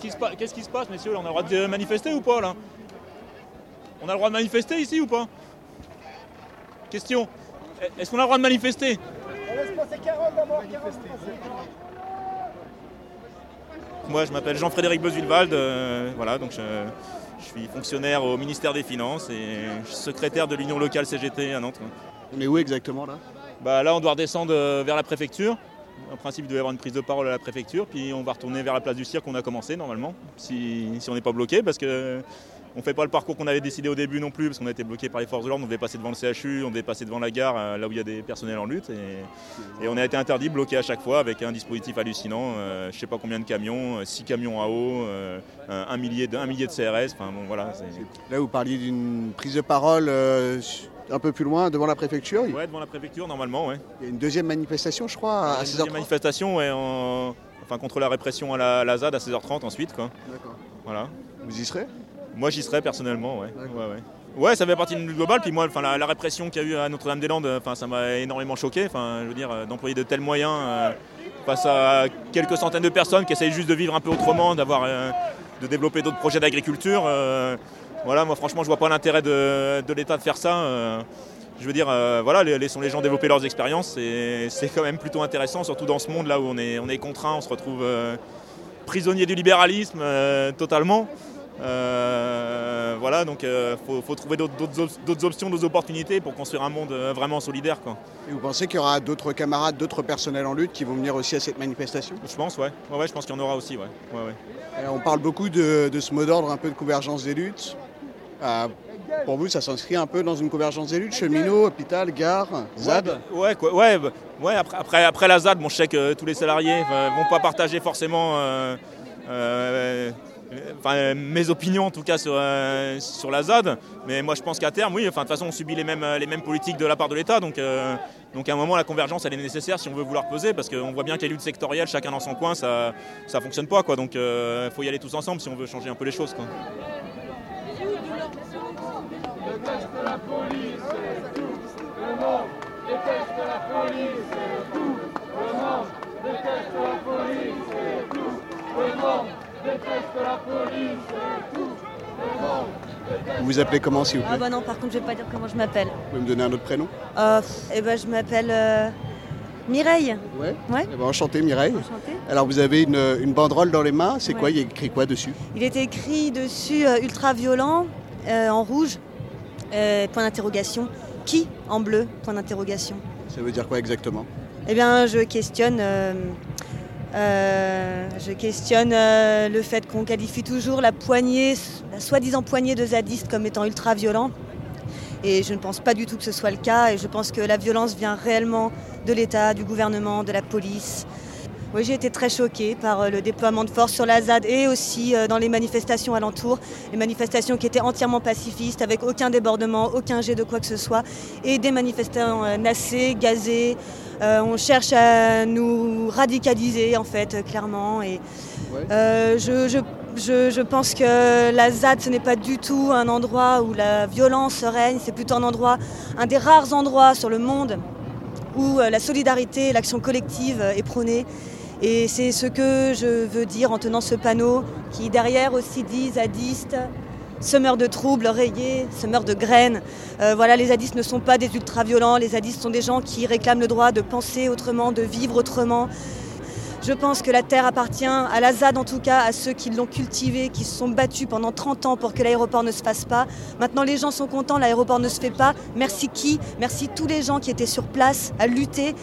Qu'est-ce qui, se pa- qu'est-ce qui se passe, messieurs On a le droit de manifester ou pas, là? On a le droit de manifester ici ou pas? Question. Est-ce qu'on a le droit de manifester? Moi, je m'appelle Jean-Frédéric Bezuilwald. euh, voilà, donc je, je suis fonctionnaire au ministère des Finances et je suis secrétaire de l'Union locale CGT à Nantes. On est où exactement là? Bah, là, on doit redescendre euh, vers la préfecture. En principe, il doit y avoir une prise de parole à la préfecture, puis on va retourner vers la place du cirque qu'on a commencé normalement, si, on n'est pas bloqué, parce que on fait pas le parcours qu'on avait décidé au début non plus, parce qu'on a été bloqué par les forces de l'ordre. On devait passer devant le CHU, on devait passer devant la gare, euh, là où il y a des personnels en lutte, et, on a été interdit, bloqué à chaque fois avec un dispositif hallucinant. euh, je sais pas combien de camions, 6 camions à eau, euh, un, millier de, millier de CRS. Enfin bon, voilà. Là, vous parliez d'une prise de parole euh, un peu plus loin, devant la préfecture. Il Ouais, devant la préfecture normalement, ouais. y a une deuxième manifestation, je crois, à Une deuxième 16h30. manifestation ouais, en- enfin, contre la répression à la, la ZAD à 16h30 ensuite. Quoi. D'accord. Voilà. Vous y serez? Moi j'y serais personnellement. Ouais. Ouais, ouais. Ouais, ça fait partie d'une lutte globale. Puis moi, enfin, la, la répression qu'il y a eu à Notre-Dame-des-Landes, enfin, ça m'a énormément choqué. Enfin, je veux dire, euh, d'employer de tels moyens euh, face à quelques centaines de personnes qui essayent juste de vivre un peu autrement, d'avoir, euh, de développer d'autres projets d'agriculture. euh, voilà, moi franchement, je vois pas l'intérêt de, de l'État de faire ça. euh, je veux dire, euh, voilà, laissons les gens développer leurs expériences. et C'est quand même plutôt intéressant, surtout dans ce monde là où on est, on est contraint, on se retrouve euh, prisonnier du libéralisme totalement. Voilà, donc il faut, faut trouver d'autres- d'autres op- d'autres options, d'autres opportunités pour construire un monde vraiment solidaire. Quoi. Et vous pensez qu'il y aura d'autres camarades, d'autres personnels en lutte qui vont venir aussi à cette manifestation? Je pense, ouais. Ouais, ouais, je pense qu'il y en aura aussi, ouais. ouais, ouais. On parle beaucoup de, de ce mot d'ordre, un peu de convergence des luttes. Pour vous, ça s'inscrit un peu dans une convergence luttes Cheminots, hôpital, gare, ZAD Ouais, quoi, ouais, bah, ouais après, après, la ZAD, bon, je sais que tous les salariés ne vont pas partager forcément euh, euh, mes opinions en tout cas sur, euh, sur la ZAD, mais moi je pense qu'à terme, oui, enfin, de toute façon on subit les mêmes, politiques de la part de l'État, donc, à un moment la convergence elle est nécessaire si on veut vouloir peser, parce qu'on voit bien que les luttes sectorielles, chacun dans son coin, ça ne fonctionne pas, quoi, donc il faut y aller tous ensemble si on veut changer un peu les choses. Vous vous appelez comment, s'il vous Ah plaît bah non, par contre, je vais pas dire comment je m'appelle. Vous pouvez me donner un autre prénom Euh, eh ben, je m'appelle euh, Mireille. Ouais. Ouais. Eh ben, enchanté, Mireille. Enchantée. Alors, vous avez une, une banderole dans les mains. C'est quoi. Il y a écrit quoi dessus Il était écrit dessus euh, ultra violent euh, en rouge, point d'interrogation. Qui en bleu, point d'interrogation. Ça veut dire quoi exactement Eh bien, je questionne, euh, je questionne euh, le fait qu'on qualifie toujours la poignée, la soi-disant poignée de zadistes comme étant ultra violent. Et je ne pense pas du tout que ce soit le cas. Et je pense que la violence vient réellement de l'État, du gouvernement, de la police. Oui, j'ai été très choquée par euh, le déploiement de force sur la ZAD et aussi dans les manifestations alentours. Les manifestations qui étaient entièrement pacifistes, avec aucun débordement, aucun jet de quoi que ce soit. Et des manifestants nassés, gazés. Euh, on cherche à nous radicaliser, en fait, euh, clairement. Et euh, je, je- je- je pense que la ZAD, ce n'est pas du tout un endroit où la violence règne. C'est plutôt un endroit, un des rares endroits sur le monde où la solidarité l'action collective est prônée. Et c'est ce que je veux dire en tenant ce panneau qui derrière aussi dit zadistes, semeurs de troubles, rayés, semeurs de graines. Euh, voilà, les zadistes ne sont pas des ultra-violents, les zadistes sont des gens qui réclament le droit de penser autrement, de vivre autrement. Je pense que la terre appartient à la ZAD en tout cas, à ceux qui l'ont cultivée, qui se sont battus pendant 30 ans pour que l'aéroport ne se fasse pas. Maintenant les gens sont contents, l'aéroport ne se fait pas. Merci qui? Merci tous les gens qui étaient sur place à lutter.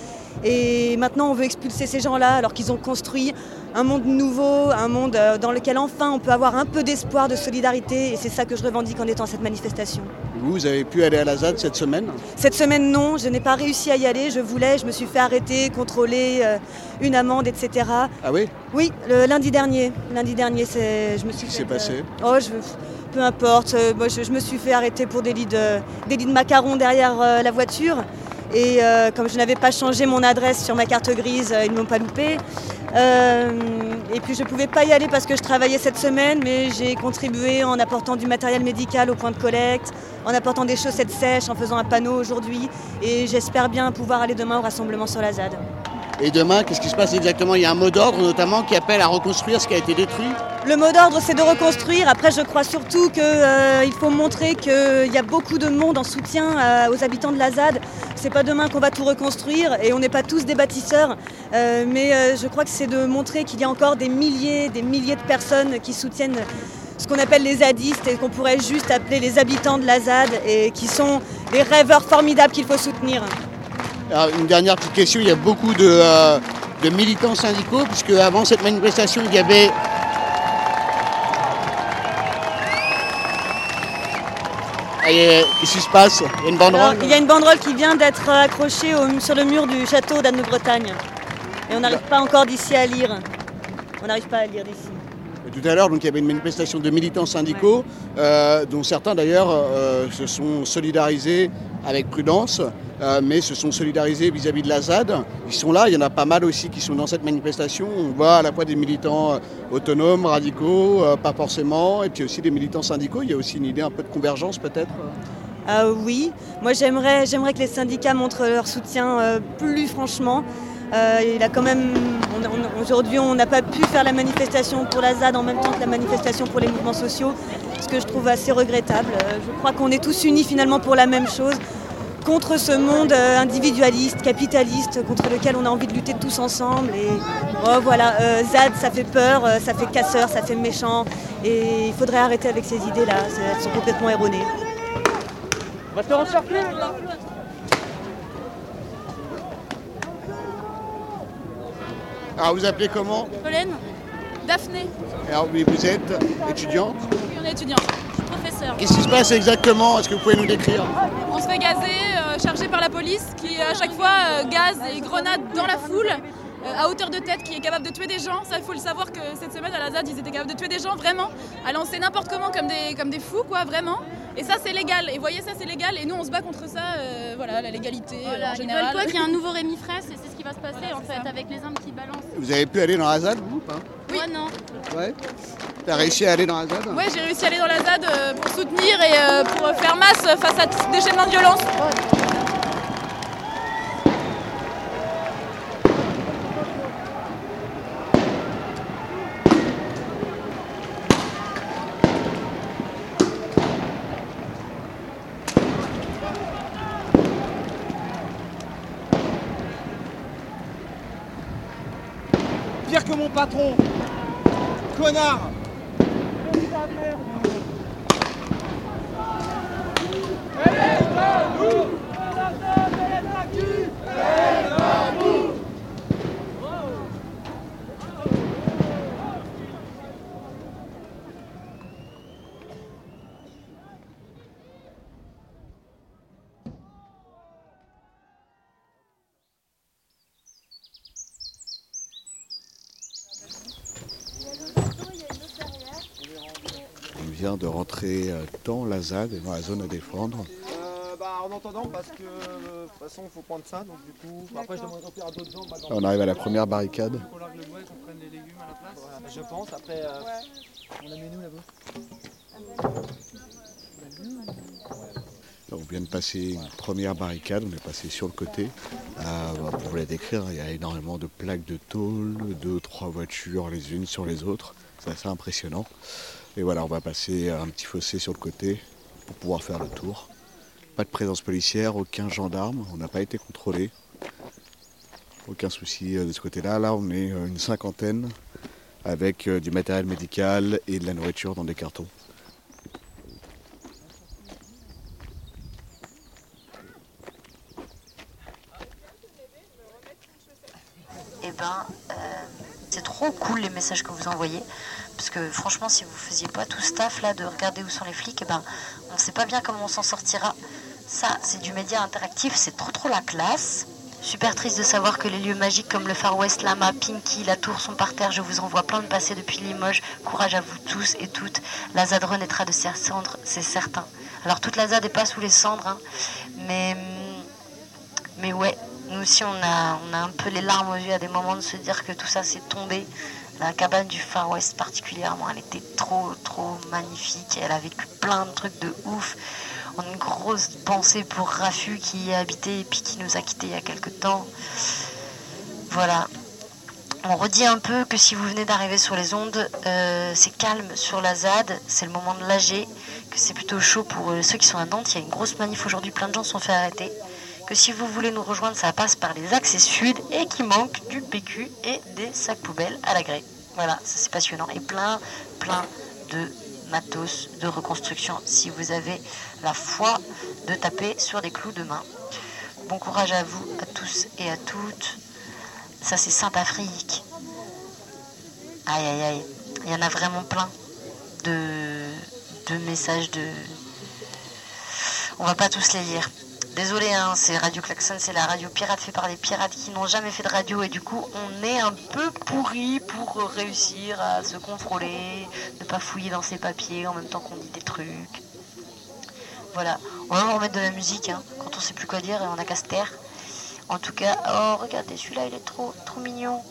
Et maintenant on veut expulser ces gens-là alors qu'ils ont construit un monde nouveau, un monde euh, dans lequel enfin on peut avoir un peu d'espoir, de solidarité. Et c'est ça que je revendique en étant à cette manifestation. Vous, avez pu aller à la ZAD cette semaine Cette semaine, non, je n'ai pas réussi à y aller. Je voulais, je me suis fait arrêter, contrôler, euh, une amende, etc. Ah oui? Oui, le lundi dernier. Lundi dernier, c'est, je me suis Qu'est-ce qui s'est passé? euh, Oh, je, peu importe. euh, moi, je, je me suis fait arrêter pour des lits de, des lits de macarons derrière la voiture. Et comme je n'avais pas changé mon adresse sur ma carte grise, ils ne m'ont pas loupé. Euh, et puis je ne pouvais pas y aller parce que je travaillais cette semaine, mais j'ai contribué en apportant du matériel médical au point de collecte, en apportant des chaussettes sèches, en faisant un panneau aujourd'hui. Et j'espère bien pouvoir aller demain au rassemblement sur la ZAD. Et demain, qu'est-ce qui se passe exactement? Il y a un mot d'ordre notamment qui appelle à reconstruire ce qui a été détruit? Le mot d'ordre, c'est de reconstruire. Après, je crois surtout qu'il euh, faut montrer qu'il y a beaucoup de monde en soutien euh, aux habitants de la ZAD. C'est pas demain qu'on va tout reconstruire et on n'est pas tous des bâtisseurs. Euh, mais je crois que c'est de montrer qu'il y a encore des milliers, des milliers de personnes qui soutiennent ce qu'on appelle les zadistes et qu'on pourrait juste appeler les habitants de la ZAD et qui sont des rêveurs formidables qu'il faut soutenir. Alors, une dernière petite question, il y a beaucoup de, euh, de militants syndicaux, puisque avant cette manifestation, il y avait... Ah, il y a- Qu'est-ce qui se passe? Il y a une Alors, banderole il y a une banderole qui vient d'être accrochée au- sur le mur du château d'Anne-de-Bretagne. Et on n'arrive pas encore d'ici à lire. On n'arrive pas à lire d'ici. Tout à l'heure, donc, il y avait une manifestation de militants syndicaux, euh, dont certains d'ailleurs euh, se sont solidarisés avec prudence, euh, mais se sont solidarisés vis-à-vis de la ZAD. Ils sont là, il y en a pas mal aussi qui sont dans cette manifestation. On voit à la fois des militants euh, autonomes, radicaux, euh, pas forcément, et puis aussi des militants syndicaux. Il y a aussi une idée un peu de convergence peut-être. Oui, moi j'aimerais, j'aimerais que les syndicats montrent leur soutien plus franchement. Il a quand même, aujourd'hui on n'a pas pu faire la manifestation pour la ZAD en même temps que la manifestation pour les mouvements sociaux, ce que je trouve assez regrettable. Je crois qu'on est tous unis finalement pour la même chose, contre ce monde euh, individualiste, capitaliste, contre lequel on a envie de lutter tous ensemble. Et oh, voilà, euh, ZAD ça fait peur, euh, ça fait casseur, ça fait méchant, et il faudrait arrêter avec ces idées-là, elles sont complètement erronées. Alors vous appelez comment Pauline Daphné Alors oui, vous êtes étudiante. Oui, on est étudiant. Je suis professeur. Qu'est-ce qui se passe exactement? Est-ce que vous pouvez nous décrire? On se fait gazer, euh, chargé par la police qui à chaque fois euh, gaze et grenade dans la foule. euh, à hauteur de tête, qui est capable de tuer des gens. Ça, il faut le savoir que cette semaine à la ZAD, ils étaient capables de tuer des gens, vraiment, à lancer n'importe comment comme des, comme des fous, quoi, vraiment. Et ça, c'est légal. Et vous voyez, ça, c'est légal. Et nous, on se bat contre ça, euh, voilà, la légalité Voilà, en ils général. veulent quoi qu'il y ait un nouveau Rémi Fraisse et c'est ce qui va se passer en fait avec les armes qui balancent. Vous avez pu aller dans la ZAD, vous ou pas? Oui. Moi non. Ouais. T'as réussi à aller dans la ZAD Ouais, j'ai réussi à aller dans la ZAD euh, pour soutenir et euh, pour faire masse face à ce déchaînement de violence. Pire que mon patron Connard On vient de rentrer euh, dans la ZAD, dans la zone à défendre. Euh, bah, en entendant, parce que euh, de toute façon, il faut prendre ça, donc du coup, après, je demanderai à d'autres gens. bah, On arrive à la première barricade. qu'on largue le bois et qu'on prenne les légumes à la place. Bah, je pense, après, euh, on la met nous là-bas. On vient de passer une première barricade, on est passé sur le côté. Euh, bah, pour vous la décrire, il y a énormément de plaques de tôle, deux, trois voitures les unes sur les autres. C'est assez impressionnant. Et voilà, on va passer un petit fossé sur le côté pour pouvoir faire le tour. Pas de présence policière, aucun gendarme, on n'a pas été contrôlé. Aucun souci euh, de ce côté-là. Là, on est euh, une cinquantaine avec euh, du matériel médical et de la nourriture dans des cartons. Eh ben, euh, c'est trop les messages que vous envoyez. Parce que franchement, si vous faisiez pas tout ce taf là de regarder où sont les flics, eh ben, on ne sait pas bien comment on s'en sortira. Ça, c'est du média interactif, c'est trop trop la classe. Super triste de savoir que les lieux magiques comme le Far West, Lama, Pinky, la Tour sont par terre. Je vous envoie plein de passés depuis Limoges. Courage à vous tous et toutes. La ZAD renaîtra de ses cendres, c'est certain. Alors toute la ZAD n'est pas sous les cendres, hein, mais hum, aussi, on a, on a un peu les larmes aux yeux à des moments de se dire que tout ça s'est tombé. La cabane du Far West particulièrement, elle était trop, trop magnifique. Elle a vécu plein de trucs de ouf. On a une grosse pensée pour Rafu qui y a habité et puis qui nous a quittés il y a quelques temps. Voilà. On redit un peu que si vous venez d'arriver sur les ondes, euh, c'est calme sur la ZAD, c'est le moment de l'AG, que c'est plutôt chaud pour euh, ceux qui sont à Nantes. Il y a une grosse manif aujourd'hui, plein de gens se sont fait arrêter. Que si vous voulez nous rejoindre, ça passe par les accès sud et qu'il manque du PQ et des sacs poubelles à la grée. Voilà, ça c'est passionnant. Et plein, plein de matos de reconstruction si vous avez la foi de taper sur des clous de main. Bon courage à vous, à tous et à toutes. Ça, c'est Sainte-Afrique. Aïe, aïe, aïe. Il y en a vraiment plein de, de messages de. On va pas tous les lire. Désolé, hein, c'est Radio Klaxon, c'est la radio pirate fait par des pirates qui n'ont jamais fait de radio et du coup on est un peu pourri pour réussir à se contrôler, ne pas fouiller dans ses papiers en même temps qu'on dit des trucs. Voilà, on va remettre de la musique hein, quand on sait plus quoi dire et on a qu'à se taire. En tout cas, oh regardez, celui-là il est trop, trop mignon.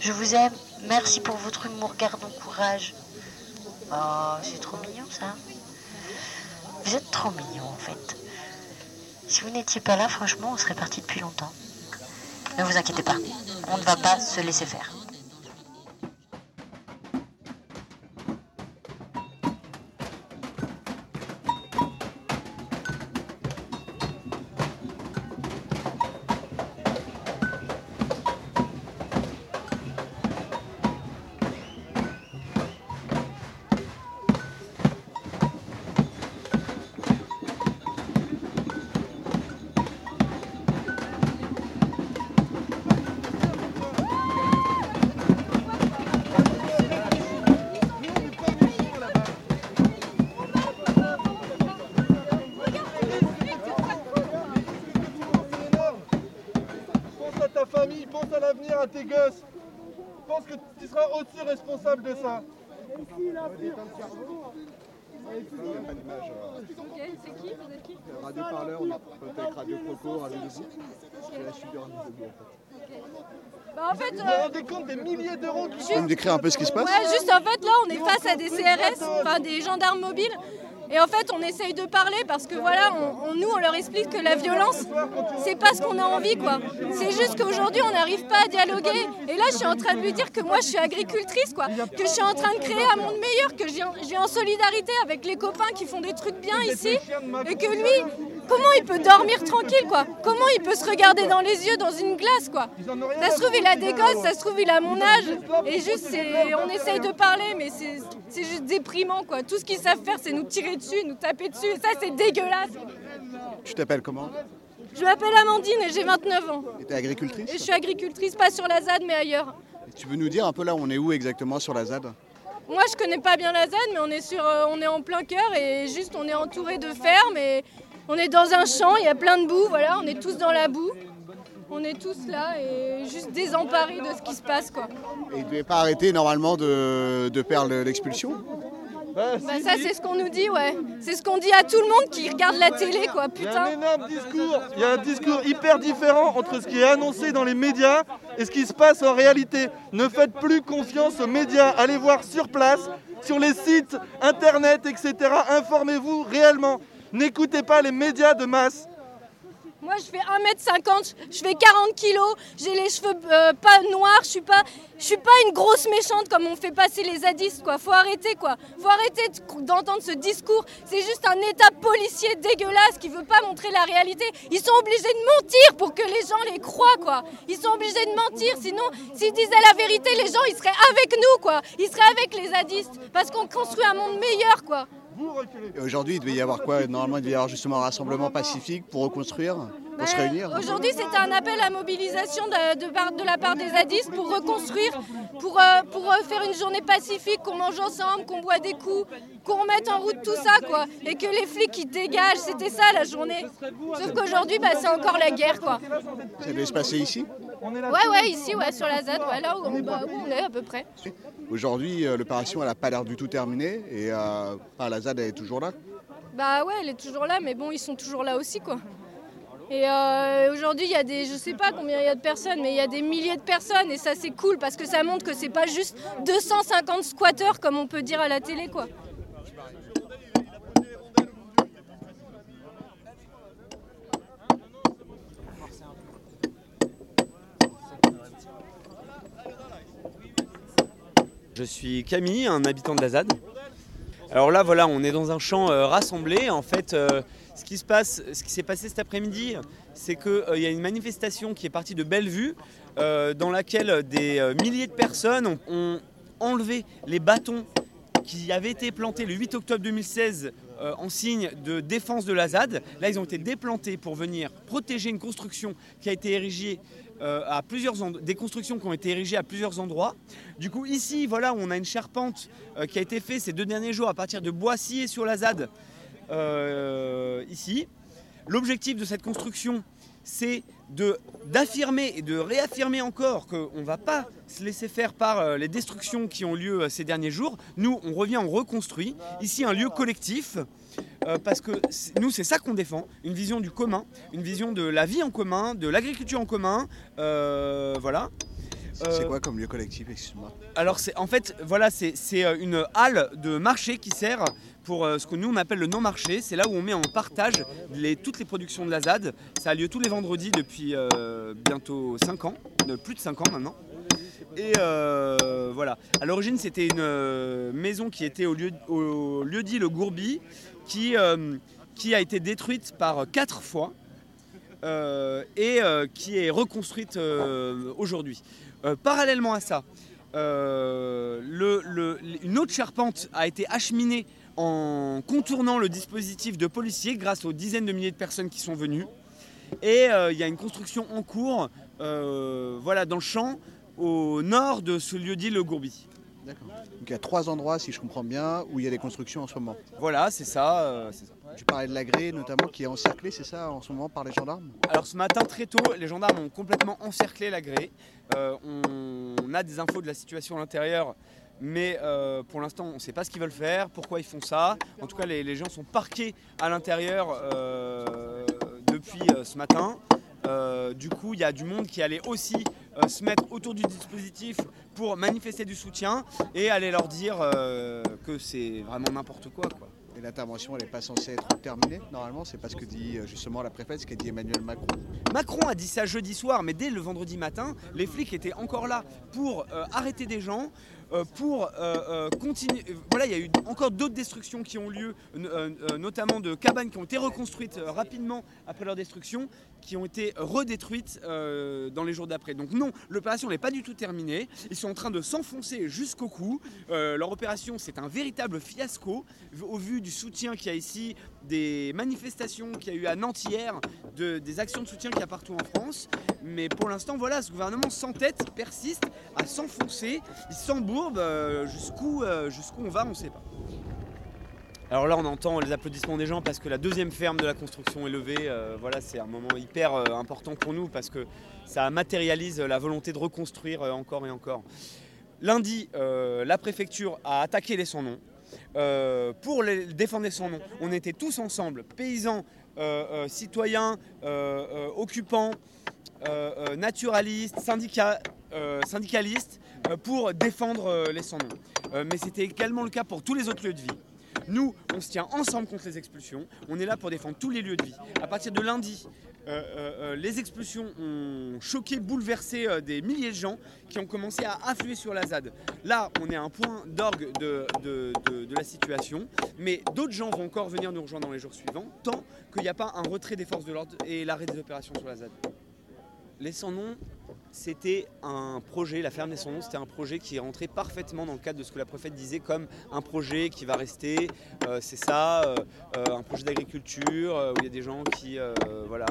Je vous aime, merci pour votre humour, gardons courage. Oh, c'est trop mignon ça. Vous êtes trop mignon en fait. Si vous n'étiez pas là, franchement, on serait parti depuis longtemps. Ne vous inquiétez pas, on ne va pas se laisser faire. Tes gosses. Pense que tu seras aussi responsable de ça. Radio Parleur, on est avec Radio Croco, Radio Debout. C'est la suite de Radio Debout en fait. Bah, en fait, Vous euh, vous rendez compte des milliers d'euros qui Tu peux me décrire un peu ce qui se passe Ouais, juste en fait, là, on est face à des CRS, enfin des gendarmes mobiles. Et en fait, on essaye de parler parce que voilà, nous, on leur explique que la violence, c'est pas ce qu'on a envie, quoi. C'est juste qu'aujourd'hui, on n'arrive pas à dialoguer. Et là, je suis en train de lui dire que moi, je suis agricultrice, quoi. Que je suis en train de créer un monde meilleur, que j'ai j'ai en solidarité avec les copains qui font des trucs bien ici. Et que lui, comment il peut dormir tranquille, quoi? Comment il peut se regarder dans les yeux dans une glace, quoi? Ça se trouve, il a des gosses, ça se trouve, il a mon âge. Et juste, c'est- on essaye de parler, mais c'est c'est juste déprimant, quoi. Tout ce qu'ils savent faire, c'est nous tirer dessus, nous taper dessus. Et ça, c'est dégueulasse. Tu t'appelles comment? Je m'appelle Amandine et j'ai 29 ans. Et t'es agricultrice? Et je suis agricultrice, pas sur la ZAD, mais ailleurs. Tu veux nous dire un peu là on est où exactement sur la ZAD? Moi, je connais pas bien la ZAD, mais on est, sur, euh, on est en plein cœur et juste, on est entouré de fermes et on est dans un champ, il y a plein de boue, voilà, on est tous dans la boue. On est tous là et juste désemparés de ce qui se passe, quoi. Et il ne devait pas arrêter normalement de, de perdre l'expulsion Bah ça, c'est ce qu'on nous dit, ouais. C'est ce qu'on dit à tout le monde qui regarde la télé, quoi, Il y a un putain. énorme discours. Il y a un discours hyper différent entre ce qui est annoncé dans les médias et ce qui se passe en réalité. Ne faites plus confiance aux médias. Allez voir sur place, sur les sites internet, etc. Informez-vous réellement. N'écoutez pas les médias de masse. Moi, je fais 1m50, je fais 40 kilos, j'ai les cheveux euh, pas noirs, je suis pas, je suis pas une grosse méchante comme on fait passer les zadistes, quoi. Faut arrêter, quoi. Faut arrêter de- d'entendre ce discours. C'est juste un état policier dégueulasse qui veut pas montrer la réalité. Ils sont obligés de mentir pour que les gens les croient, quoi. Ils sont obligés de mentir, sinon, s'ils disaient la vérité, les gens, ils seraient avec nous, quoi. Ils seraient avec les zadistes, parce qu'on construit un monde meilleur, quoi. Et Aujourd'hui il devait y avoir quoi? Normalement il devait y avoir justement un rassemblement pacifique pour reconstruire, pour se réunir. Aujourd'hui, c'était un appel à mobilisation de, de par- de la part des zadistes pour reconstruire, pour, euh, pour euh, faire une journée pacifique, qu'on mange ensemble, qu'on boit des coups, qu'on remette en route tout ça, quoi. Et que les flics ils dégagent, c'était ça la journée. Sauf qu'aujourd'hui, bah, c'est encore la guerre, quoi. Ça devait se passer ici Ouais, ouais, ici, ouais, sur la ZAD, ouais, là où on, bah, où on est à peu près. Aujourd'hui euh, l'opération elle n'a pas l'air du tout terminée et euh, la ZAD elle est toujours là. Bah ouais, elle est toujours là, mais bon, ils sont toujours là aussi, quoi. Et euh, aujourd'hui, il y a des, je sais pas combien il y a de personnes, mais il y a des milliers de personnes et ça c'est cool parce que ça montre que c'est pas juste 250 squatteurs comme on peut dire à la télé quoi. Je suis Camille, un habitant de la ZAD. Alors là, voilà, on est dans un champ euh, rassemblé. En fait, euh, ce qui s'est passé cet après-midi, c'est qu'il euh, y a une manifestation qui est partie de Bellevue, dans laquelle des milliers de personnes ont, ont, enlevé les bâtons qui avaient été plantés le 8 octobre 2016 en signe de défense de la ZAD. Là, ils ont été déplantés pour venir protéger une construction qui a été érigée euh, à plusieurs des constructions qui ont été érigées à plusieurs endroits. Du coup, ici, voilà, on a une charpente euh, qui a été faite ces deux derniers jours à partir de bois sciés sur la ZAD, euh, ici. L'objectif de cette construction, c'est d'affirmer et de réaffirmer encore qu'on ne va pas se laisser faire par les destructions qui ont lieu ces derniers jours. Nous, on revient, on reconstruit. Ici, un lieu collectif euh, parce que nous, c'est ça qu'on défend, une vision du commun, une vision de la vie en commun, de l'agriculture en commun, euh, voilà. C'est quoi comme lieu collectif, excuse-moi Alors, c'est en fait, voilà, c'est une halle de marché qui sert pour ce que nous on appelle le non-marché. C'est là où on met en partage les, toutes les productions de la ZAD. Ça a lieu tous les vendredis depuis bientôt 5 ans, plus de 5 ans maintenant. Et voilà. À l'origine, c'était une maison qui était au lieu, dit le Gourbi, qui, euh, qui a été détruite par quatre fois euh, et euh, qui est reconstruite aujourd'hui. parallèlement à ça, une autre charpente a été acheminée en contournant le dispositif de policiers grâce aux dizaines de milliers de personnes qui sont venues. Et il y a une construction en cours voilà, dans le champ au nord de ce lieu dit Le Gourbi. D'accord. Donc il y a trois endroits, si je comprends bien, où il y a des constructions en ce moment. Voilà, c'est ça. Euh, tu parlais de la grée notamment qui est encerclée, c'est ça, en ce moment par les gendarmes? Alors ce matin très tôt, les gendarmes ont complètement encerclé la grée. Euh, on, a des infos de la situation à l'intérieur, mais euh, pour l'instant on ne sait pas ce qu'ils veulent faire, pourquoi ils font ça. En tout cas les, gens sont parqués à l'intérieur depuis ce matin. du coup, il y a du monde qui allait aussi se mettre autour du dispositif pour manifester du soutien et aller leur dire euh, que c'est vraiment n'importe quoi, quoi. Et l'intervention, elle n'est pas censée être terminée, normalement C'est pas ce que dit euh, justement la préfète, ce qu'a dit Emmanuel Macron. Macron a dit ça jeudi soir, mais dès le vendredi matin, les flics étaient encore là pour euh, arrêter des gens, pour continuer. Voilà, il y a eu encore d'autres destructions qui ont lieu, notamment de cabanes qui ont été reconstruites rapidement après leur destruction qui ont été redétruites euh, dans les jours d'après. Donc non, l'opération n'est pas du tout terminée. Ils sont en train de s'enfoncer jusqu'au cou. Euh, leur opération, c'est un véritable fiasco au vu du soutien qu'il y a ici, des manifestations qu'il y a eu à Nantes hier, de, des actions de soutien qu'il y a partout en France. Mais pour l'instant, voilà, ce gouvernement sans tête persiste à s'enfoncer. Il s'embourbe euh, jusqu'où jusqu'où on va, on ne sait pas. Alors là, on entend les applaudissements des gens parce que la deuxième ferme de la construction est levée. Euh, voilà, c'est un moment hyper euh, important pour nous parce que ça matérialise la volonté de reconstruire euh, encore et encore. Lundi, la préfecture a attaqué les sans noms. pour les, défendre son nom, on était tous ensemble, paysans, citoyens, occupants, naturalistes, syndicalistes, pour défendre les sans noms. mais c'était également le cas pour tous les autres lieux de vie. Nous, on se tient ensemble contre les expulsions. On est là pour défendre tous les lieux de vie. À partir de lundi, euh, euh, euh, les expulsions ont choqué, bouleversé des milliers de gens qui ont commencé à affluer sur la ZAD. Là, on est à un point d'orgue de, la situation, mais d'autres gens vont encore venir nous rejoindre dans les jours suivants, tant qu'il n'y a pas un retrait des forces de l'ordre et l'arrêt des opérations sur la ZAD. Les sans-noms, c'était un projet, la ferme des sans-noms, c'était un projet qui est rentré parfaitement dans le cadre de ce que la préfète disait comme un projet qui va rester, euh, c'est ça, euh, euh, un projet d'agriculture où il y a des gens qui, voilà,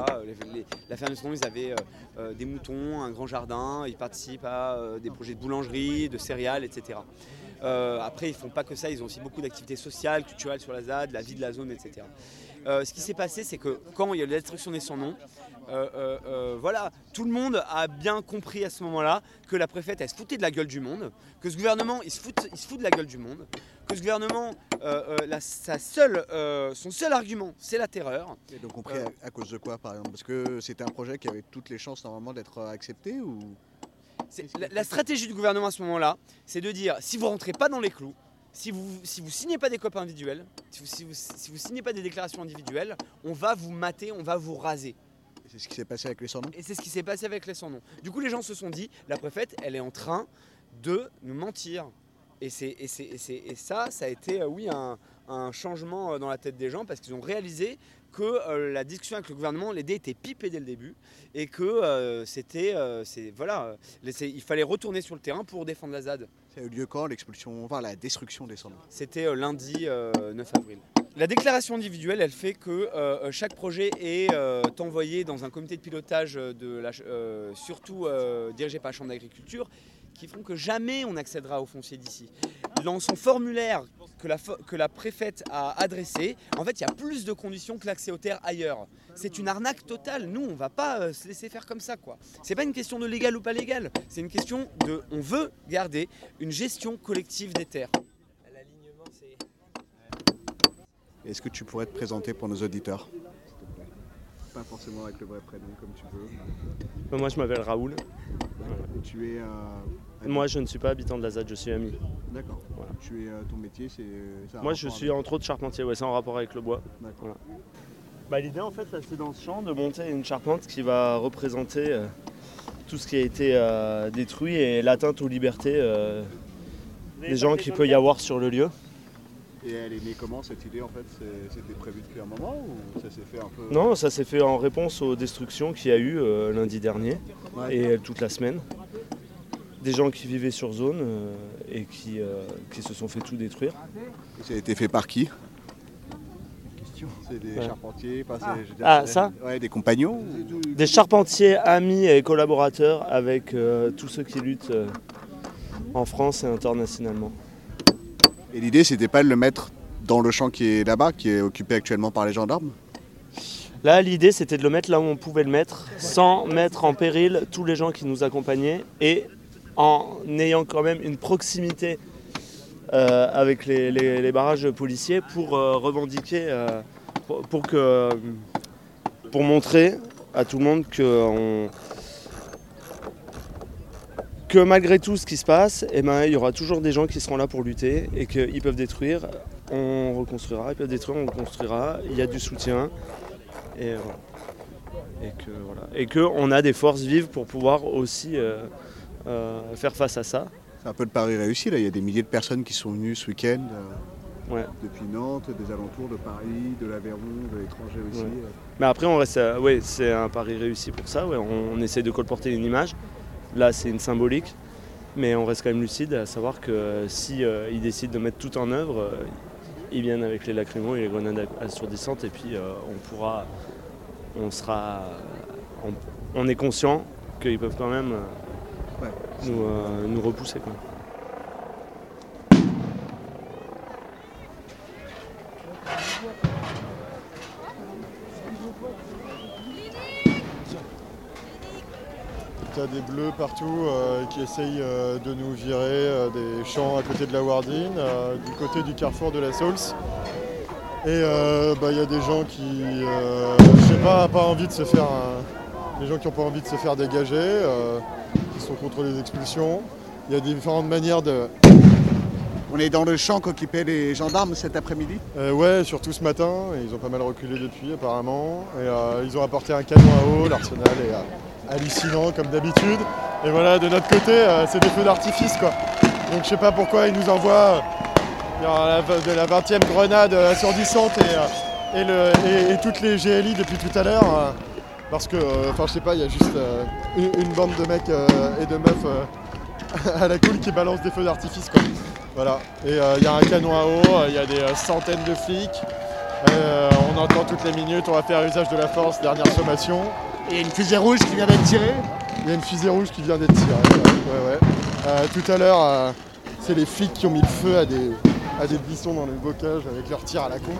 la ferme des sans-noms, ils avaient des moutons, un grand jardin, ils participent à des projets de boulangerie, de céréales, etc. après, ils font pas que ça, ils ont aussi beaucoup d'activités sociales, culturelles sur la ZAD, la vie de la zone, etc. ce qui s'est passé, c'est que quand il y a eu la destruction des sans-noms, Euh, euh, euh, voilà, tout le monde a bien compris à ce moment-là que la préfète, elle se foutait de la gueule du monde, que ce gouvernement, il se fout, il se fout de la gueule du monde, que ce gouvernement, euh, la- sa seule, son seul argument, c'est la terreur. Et donc compris à, à cause de quoi par exemple? Parce que c'était un projet qui avait toutes les chances normalement d'être accepté ou? La stratégie du gouvernement à ce moment-là, c'est de dire si vous rentrez pas dans les clous, si vous si vous signez pas des copains individuels, si vous, si vous, si vous signez pas des déclarations individuelles, on va vous mater, on va vous raser. C'est ce qui s'est passé avec les sans Et c'est ce qui s'est passé avec les sans-noms. Du coup, les gens se sont dit, la préfète, elle est en train de nous mentir. Et, c'est, ça, ça a été, euh, oui, un, changement euh, dans la tête des gens parce qu'ils ont réalisé que euh, la discussion avec le gouvernement, les dés étaient pipés dès le début et que c'était, voilà, il fallait retourner sur le terrain pour défendre la ZAD. A eu lieu quand l'expulsion, enfin la destruction des sans C'était euh, lundi euh, 9 avril. La déclaration individuelle, elle fait que euh, chaque projet est euh, envoyé dans un comité de pilotage de la, euh, surtout euh, dirigé par la Chambre d'agriculture, qui font que jamais on accédera au foncier d'ici. Dans son formulaire que la, que la préfète a adressé, en fait, il y a plus de conditions que l'accès aux terres ailleurs. C'est une arnaque totale. Nous, on va pas euh, se laisser faire comme ça, quoi. C'est pas une question de légal ou pas légal. C'est une question de, on veut garder une gestion collective des terres. Est-ce que tu pourrais te présenter pour nos auditeurs? Pas forcément avec le vrai prénom comme tu veux. Bah, Moi, je m'appelle Raoul. Et tu es. euh, Moi, je ne suis pas habitant de la ZAD, je suis ami. D'accord. Tu es euh, ton métier, c'est. Moi, je suis avec- entre autres charpentier, ouais, c'est en rapport avec le bois. D'accord. Voilà. Bah, L'idée, en fait, là, c'est dans ce champ de monter une charpente qui va représenter euh, tout ce qui a été euh, détruit et l'atteinte aux libertés euh, des gens qu'il peut y avoir sur le lieu. Et elle est née comment cette idée en fait? C'était prévu depuis un moment ou ça s'est fait un peu? Non, ça s'est fait en réponse aux destructions qu'il y a eu euh, lundi dernier Ouais. et euh, toute la semaine. Des gens qui vivaient sur zone euh, et qui, euh, qui se sont fait tout détruire. Et Ça a été fait par qui? C'est des Ouais. charpentiers, enfin, c'est- je veux dire, Ah, c'est- ça Ouais, des compagnons ou- Des charpentiers, amis et collaborateurs avec euh, tous ceux qui luttent euh, en France et internationalement. Et l'idée c'était pas de le mettre dans le champ qui est là-bas, qui est occupé actuellement par les gendarmes? Là, l'idée, c'était de le mettre là où on pouvait le mettre, sans mettre en péril tous les gens qui nous accompagnaient et en ayant quand même une proximité euh, avec les, barrages policiers pour euh, revendiquer, euh, pour, que, pour montrer à tout le monde que, on- que malgré tout ce qui se passe, eh ben, il y aura toujours des gens qui seront là pour lutter et qu'ils peuvent détruire, on reconstruira, ils peuvent détruire, on reconstruira, il y a du soutien. Et voilà. Et que voilà. Et que on a des forces vives pour pouvoir aussi euh, euh, faire face à ça. C'est un peu de pari réussi là, il y a des milliers de personnes qui sont venues ce week-end. euh, Ouais. Depuis Nantes, des alentours de Paris, de l'Aveyron, de l'étranger aussi. Ouais. Mais après, on reste, ouais, c'est un pari réussi pour ça. On essaie de colporter une image. Là, c'est une symbolique, mais on reste quand même lucide à savoir que si euh, ils décident de mettre tout en œuvre, euh, ils viennent avec les lacrymos et les grenades assourdissantes, et puis euh, on pourra, on sera, on, on est conscient qu'ils peuvent quand même nous, nous repousser. Quoi. Tu as des bleus partout euh, qui essayent euh, de nous virer euh, des champs à côté de la Wardine, du côté du carrefour de la Sauls. Et euh, bah, il y a des gens qui, je sais pas, pas envie de se faire, des gens qui n'ont pas envie de se faire dégager, qui sont contre les expulsions. Il y a différentes manières de. On est dans le champ qu'occupaient les gendarmes cet après-midi? Ouais, surtout ce matin, et ils ont pas mal reculé depuis apparemment. Et ils ont apporté un canon à eau, l'arsenal est euh, hallucinant comme d'habitude. Et voilà, de notre côté, euh, c'est des feux d'artifice quoi. Donc je sais pas pourquoi ils nous envoient euh, de la 20e grenade euh, assourdissante et, et, toutes les GLI depuis tout à l'heure. parce que, enfin je sais pas, il y a juste une, une bande de mecs et de meufs à la cool qui balancent des feux d'artifice quoi. Voilà. Et il y a un canon à eau, il y a des centaines de flics. On entend toutes les minutes, on va faire usage de la force, dernière sommation. Il y a une fusée rouge qui vient d'être tirée Il y a une fusée rouge qui vient d'être tirée. Euh, tout à l'heure, euh, c'est les flics qui ont mis le feu à des, à des buissons dans le bocage avec leur tir à la con.